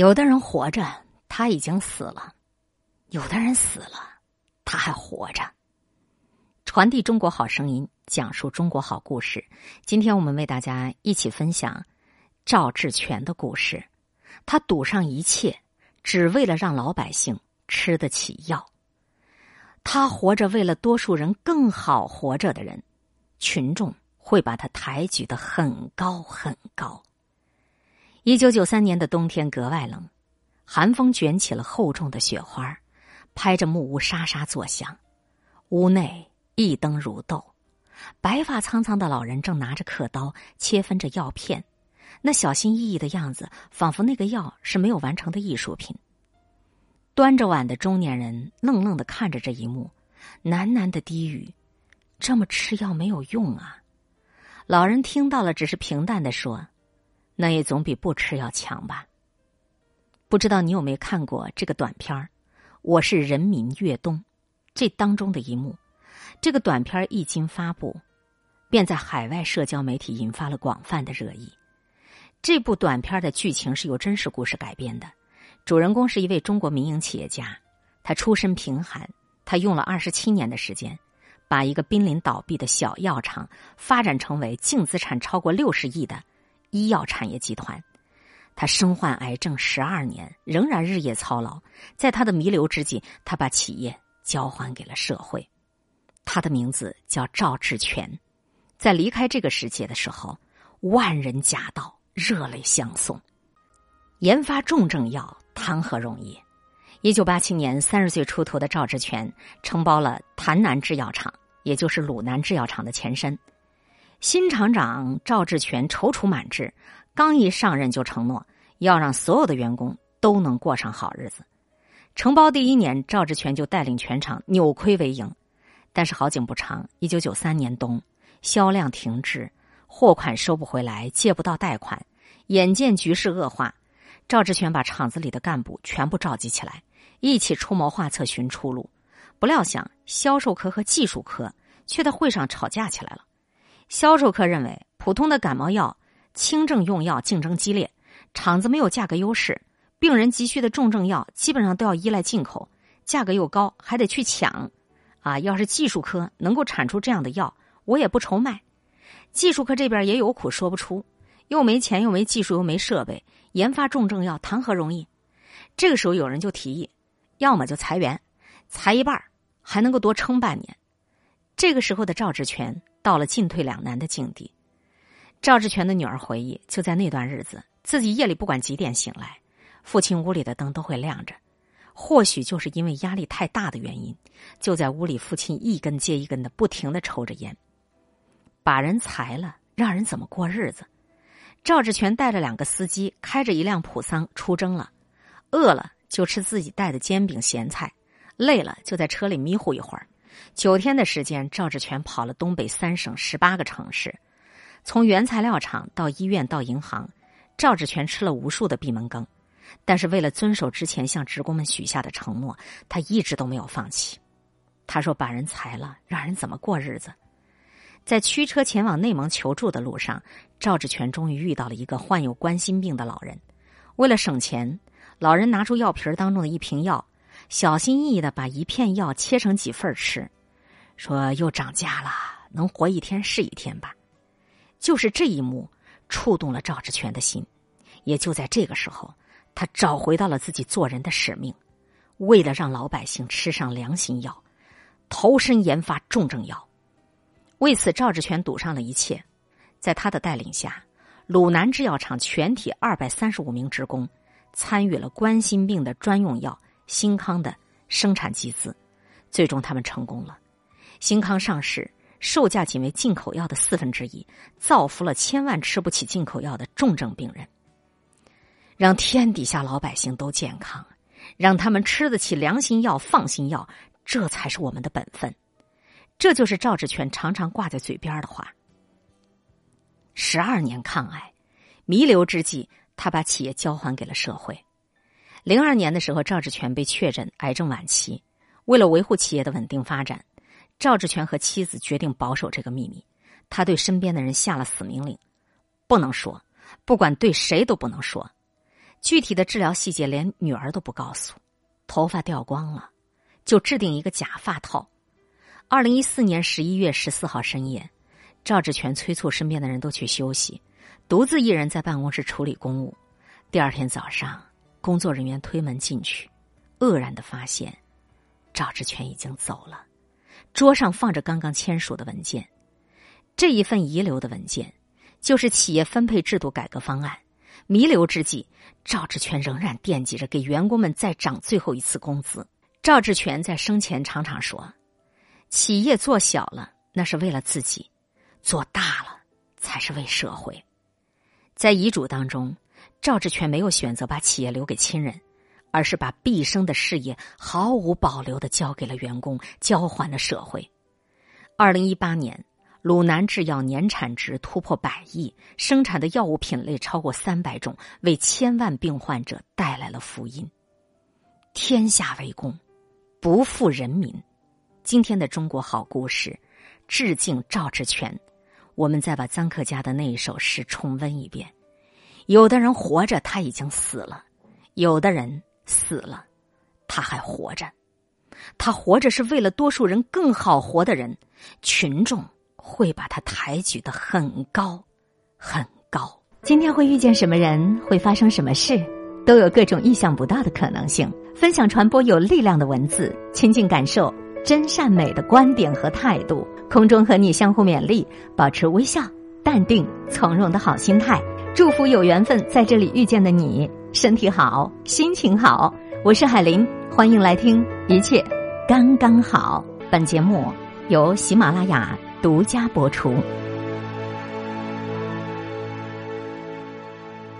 有的人活着，他已经死了；有的人死了，他还活着。传递中国好声音，讲述中国好故事。今天我们为大家一起分享赵志全的故事。他赌上一切，只为了让老百姓吃得起药。他活着，为了多数人更好活着的人，群众会把他抬举的很高很高。一九九三年的冬天格外冷，寒风卷起了厚重的雪花，拍着木屋沙沙作响。屋内一灯如豆，白发苍苍的老人正拿着刻刀切分着药片，那小心翼翼的样子，仿佛那个药是没有完成的艺术品。端着碗的中年人愣愣的看着这一幕，喃喃的低语：“这么吃药没有用啊。”老人听到了，只是平淡的说。那也总比不吃要强吧。不知道你有没有看过这个短片儿？我是人民越冬，这当中的一幕，这个短片一经发布，便在海外社交媒体引发了广泛的热议。这部短片的剧情是由真实故事改编的，主人公是一位中国民营企业家，他出身贫寒，他用了二十七年的时间，把一个濒临倒闭的小药厂发展成为净资产超过六十亿的。医药产业集团，他身患癌症十二年，仍然日夜操劳。在他的弥留之际，他把企业交还给了社会。他的名字叫赵志全。在离开这个世界的时候，万人夹道，热泪相送。研发重症药谈何容易？一九八七年，三十岁出头的赵志全承包了潭南制药厂，也就是鲁南制药厂的前身。新厂长赵志全踌躇满志，刚一上任就承诺要让所有的员工都能过上好日子。承包第一年，赵志全就带领全厂扭亏为盈。但是好景不长，一九九三年冬，销量停滞，货款收不回来，借不到贷款，眼见局势恶化，赵志全把厂子里的干部全部召集起来，一起出谋划策寻出路。不料想，销售科和技术科却在会上吵架起来了。销售科认为，普通的感冒药、轻症用药竞争激烈，厂子没有价格优势，病人急需的重症药基本上都要依赖进口，价格又高，还得去抢。啊，要是技术科能够产出这样的药，我也不愁卖。技术科这边也有苦说不出，又没钱，又没技术，又没设备，研发重症药谈何容易？这个时候有人就提议，要么就裁员，裁一半还能够多撑半年。这个时候的赵志全。到了进退两难的境地，赵志全的女儿回忆，就在那段日子，自己夜里不管几点醒来，父亲屋里的灯都会亮着。或许就是因为压力太大的原因，就在屋里，父亲一根接一根的不停的抽着烟。把人裁了，让人怎么过日子？赵志全带着两个司机，开着一辆普桑出征了。饿了就吃自己带的煎饼咸菜，累了就在车里迷糊一会儿。九天的时间，赵志全跑了东北三省十八个城市，从原材料厂到医院到银行，赵志全吃了无数的闭门羹。但是为了遵守之前向职工们许下的承诺，他一直都没有放弃。他说：“把人裁了，让人怎么过日子？”在驱车前往内蒙求助的路上，赵志全终于遇到了一个患有冠心病的老人。为了省钱，老人拿出药瓶当中的一瓶药。小心翼翼的把一片药切成几份吃，说又涨价了，能活一天是一天吧。就是这一幕触动了赵志全的心，也就在这个时候，他找回到了自己做人的使命，为了让老百姓吃上良心药，投身研发重症药。为此，赵志全赌上了一切。在他的带领下，鲁南制药厂全体二百三十五名职工参与了冠心病的专用药。新康的生产集资，最终他们成功了。新康上市，售价仅为进口药的四分之一，造福了千万吃不起进口药的重症病人。让天底下老百姓都健康，让他们吃得起良心药、放心药，这才是我们的本分。这就是赵志全常常挂在嘴边的话。十二年抗癌，弥留之际，他把企业交还给了社会。零二年的时候，赵志全被确诊癌症晚期。为了维护企业的稳定发展，赵志全和妻子决定保守这个秘密。他对身边的人下了死命令：不能说，不管对谁都不能说。具体的治疗细节连女儿都不告诉，头发掉光了，就制定一个假发套。二零一四年十一月十四号深夜，赵志全催促身边的人都去休息，独自一人在办公室处理公务。第二天早上，工作人员推门进去，愕然的发现赵志全已经走了，桌上放着刚刚签署的文件，这一份遗留的文件就是企业分配制度改革方案。弥留之际，赵志全仍然惦记着给员工们再涨最后一次工资。赵志全在生前常常说：“企业做小了那是为了自己，做大了才是为社会。”在遗嘱当中，赵志全没有选择把企业留给亲人，而是把毕生的事业毫无保留的交给了员工，交还了社会。二零一八年。鲁南制药年产值突破百亿，生产的药物品类超过三百种，为千万病患者带来了福音。天下为公，不负人民。今天的中国好故事，致敬赵志全。我们再把臧克家的那一首诗重温一遍：有的人活着，他已经死了；有的人死了，他还活着。他活着是为了多数人更好活的人，群众。会把他抬举的很高，很高。今天会遇见什么人，会发生什么事，都有各种意想不到的可能性。分享传播有力量的文字，亲近感受真善美的观点和态度。空中和你相互勉励，保持微笑、淡定、从容的好心态。祝福有缘分在这里遇见的你，身体好，心情好。我是海林，欢迎来听，一切刚刚好。本节目由喜马拉雅。独家播出。